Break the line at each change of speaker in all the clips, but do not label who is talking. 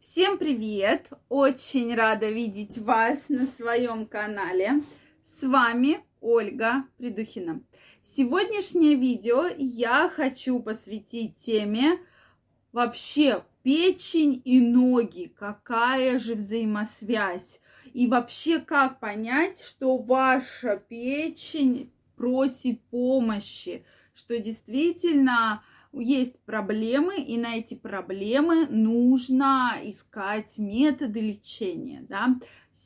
Всем привет! Очень рада видеть вас на своем канале. С вами Ольга Придухина. Сегодняшнее видео я хочу посвятить теме вообще печень и ноги. Какая же взаимосвязь? И вообще как понять, что ваша печень просит помощи, что действительно есть проблемы, и на эти проблемы нужно искать методы лечения, да.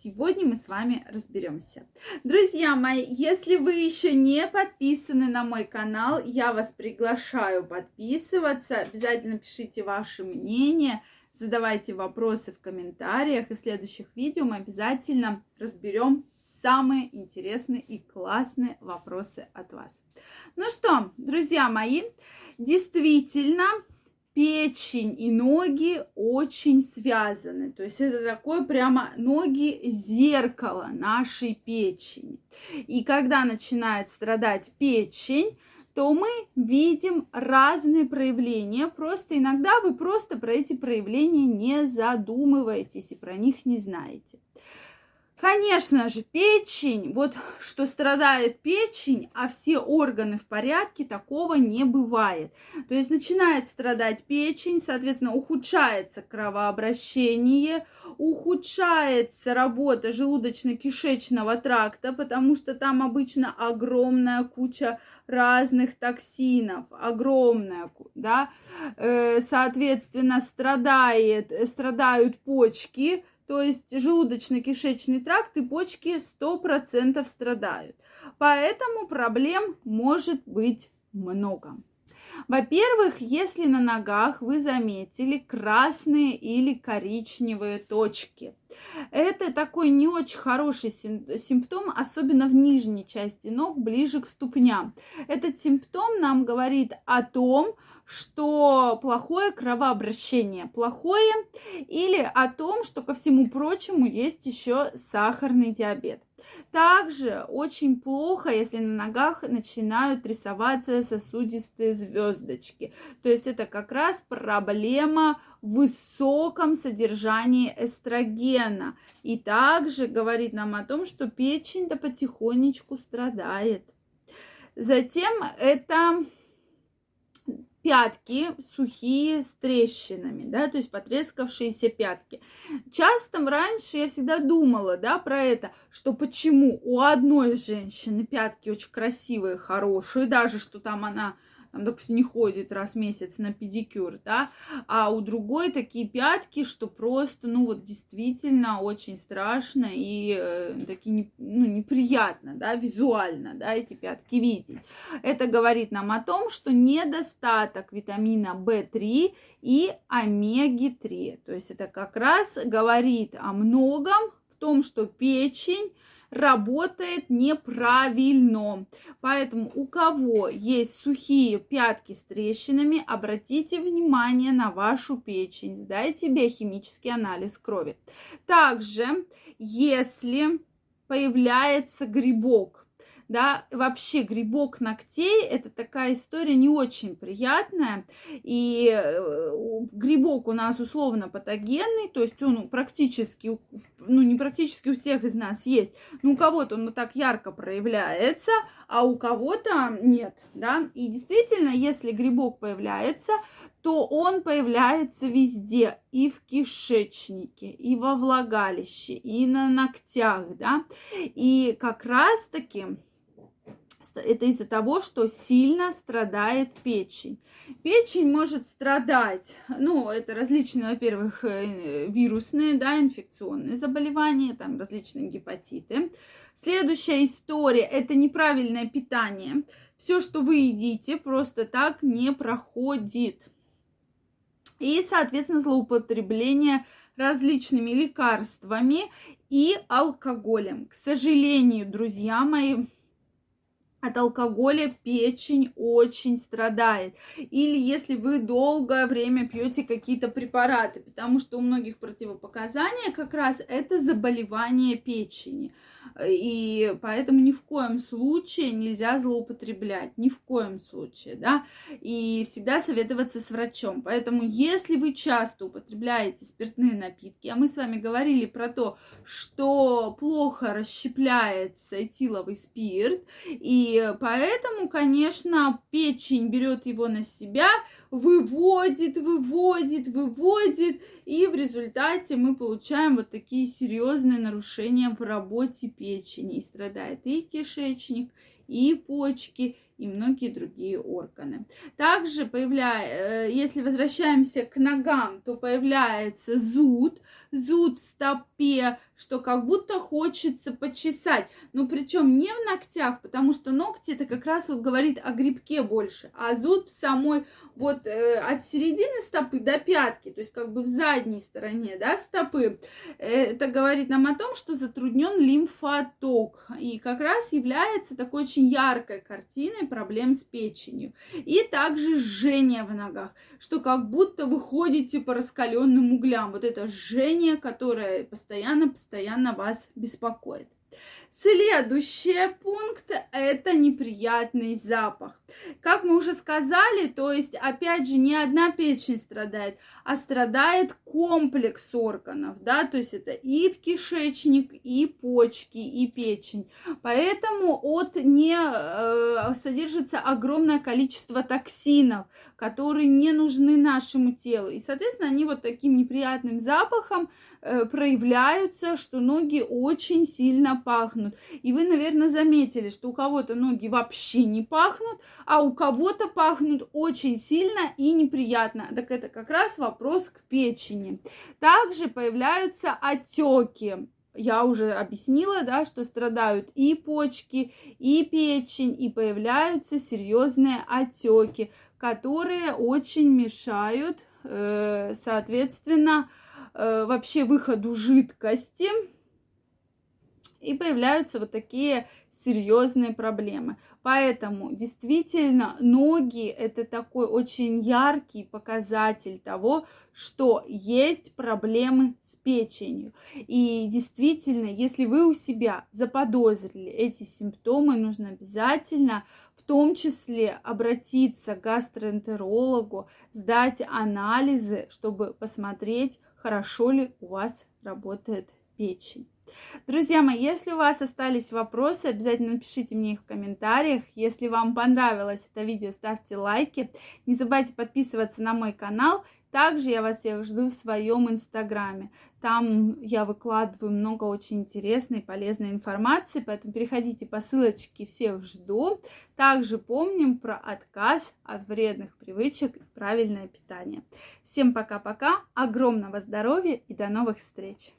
Сегодня мы с вами разберемся. Друзья мои, если вы еще не подписаны на мой канал, я вас приглашаю подписываться. Обязательно пишите ваше мнение, задавайте вопросы в комментариях. И в следующих видео мы обязательно разберем самые интересные и классные вопросы от вас. Ну что, друзья мои, действительно, печень и ноги очень связаны. То есть это такое прямо ноги зеркало нашей печени. И когда начинает страдать печень, то мы видим разные проявления. Просто иногда вы просто про эти проявления не задумываетесь и про них не знаете. Конечно же, печень, вот что страдает печень, а все органы в порядке, такого не бывает. То есть начинает страдать печень, соответственно, ухудшается кровообращение, ухудшается работа желудочно-кишечного тракта, потому что там обычно огромная куча разных токсинов, огромная, да, э, соответственно, страдает, страдают почки, то есть желудочно-кишечный тракт и почки 100% страдают. Поэтому проблем может быть много. Во-первых, если на ногах вы заметили красные или коричневые точки, это такой не очень хороший симптом, особенно в нижней части ног, ближе к ступням. Этот симптом нам говорит о том, что плохое кровообращение, плохое, или о том, что ко всему прочему есть еще сахарный диабет. Также очень плохо, если на ногах начинают рисоваться сосудистые звездочки. То есть это как раз проблема в высоком содержании эстрогена. И также говорит нам о том, что печень-то потихонечку страдает. Затем это пятки сухие с трещинами, да, то есть потрескавшиеся пятки. Часто раньше я всегда думала, да, про это, что почему у одной женщины пятки очень красивые, хорошие, даже что там она там, допустим, не ходит раз в месяц на педикюр, да, а у другой такие пятки, что просто, ну вот действительно очень страшно и э, такие, ну, неприятно, да, визуально, да, эти пятки видеть. Это говорит нам о том, что недостаток витамина В3 и омеги-3, то есть это как раз говорит о многом, в том, что печень работает неправильно. Поэтому у кого есть сухие пятки с трещинами, обратите внимание на вашу печень, сдайте биохимический анализ крови. Также, если появляется грибок, да, вообще грибок ногтей это такая история не очень приятная, и э, грибок у нас условно патогенный, то есть он практически, ну не практически у всех из нас есть, но у кого-то он вот так ярко проявляется, а у кого-то нет, да, и действительно, если грибок появляется, то он появляется везде, и в кишечнике, и во влагалище, и на ногтях, да, и как раз-таки это из-за того, что сильно страдает печень. Печень может страдать, ну, это различные, во-первых, э, вирусные, да, инфекционные заболевания, там различные гепатиты. Следующая история – это неправильное питание. Все, что вы едите, просто так не проходит. И, соответственно, злоупотребление различными лекарствами и алкоголем. К сожалению, друзья мои, от алкоголя печень очень страдает. Или если вы долгое время пьете какие-то препараты, потому что у многих противопоказания как раз это заболевание печени. И поэтому ни в коем случае нельзя злоупотреблять, ни в коем случае, да, и всегда советоваться с врачом. Поэтому если вы часто употребляете спиртные напитки, а мы с вами говорили про то, что плохо расщепляется этиловый спирт, и поэтому, конечно, печень берет его на себя, выводит, выводит, выводит, и в результате мы получаем вот такие серьезные нарушения в работе печени. И страдает и кишечник, и почки, и многие другие органы. Также, появляя, э, если возвращаемся к ногам, то появляется зуд, зуд в стопе, что как будто хочется почесать. Но причем не в ногтях, потому что ногти это как раз вот говорит о грибке больше, а зуд в самой вот э, от середины стопы до пятки, то есть как бы в задней стороне, да, стопы. Это говорит нам о том, что затруднен лимфоток и как раз является такой очень яркой картиной проблем с печенью. И также жжение в ногах, что как будто вы ходите по раскаленным углям. Вот это жжение, которое постоянно постоянно вас беспокоит. Следующий пункт – это неприятный запах. Как мы уже сказали, то есть, опять же, не одна печень страдает, а страдает комплекс органов, да, то есть это и кишечник, и почки, и печень. Поэтому от не э, содержится огромное количество токсинов, которые не нужны нашему телу. И, соответственно, они вот таким неприятным запахом э, проявляются, что ноги очень сильно пахнут. И вы, наверное, заметили, что у кого-то ноги вообще не пахнут, а у кого-то пахнут очень сильно и неприятно. Так это как раз вопрос к печени. Также появляются отеки я уже объяснила, да, что страдают и почки, и печень, и появляются серьезные отеки которые очень мешают, э, соответственно, э, вообще выходу жидкости. И появляются вот такие серьезные проблемы. Поэтому действительно ноги это такой очень яркий показатель того, что есть проблемы с печенью. И действительно, если вы у себя заподозрили эти симптомы, нужно обязательно в том числе обратиться к гастроэнтерологу, сдать анализы, чтобы посмотреть, хорошо ли у вас работает печень. Друзья мои, если у вас остались вопросы, обязательно напишите мне их в комментариях. Если вам понравилось это видео, ставьте лайки. Не забывайте подписываться на мой канал. Также я вас всех жду в своем инстаграме. Там я выкладываю много очень интересной и полезной информации, поэтому переходите по ссылочке, всех жду. Также помним про отказ от вредных привычек и правильное питание. Всем пока-пока, огромного здоровья и до новых встреч!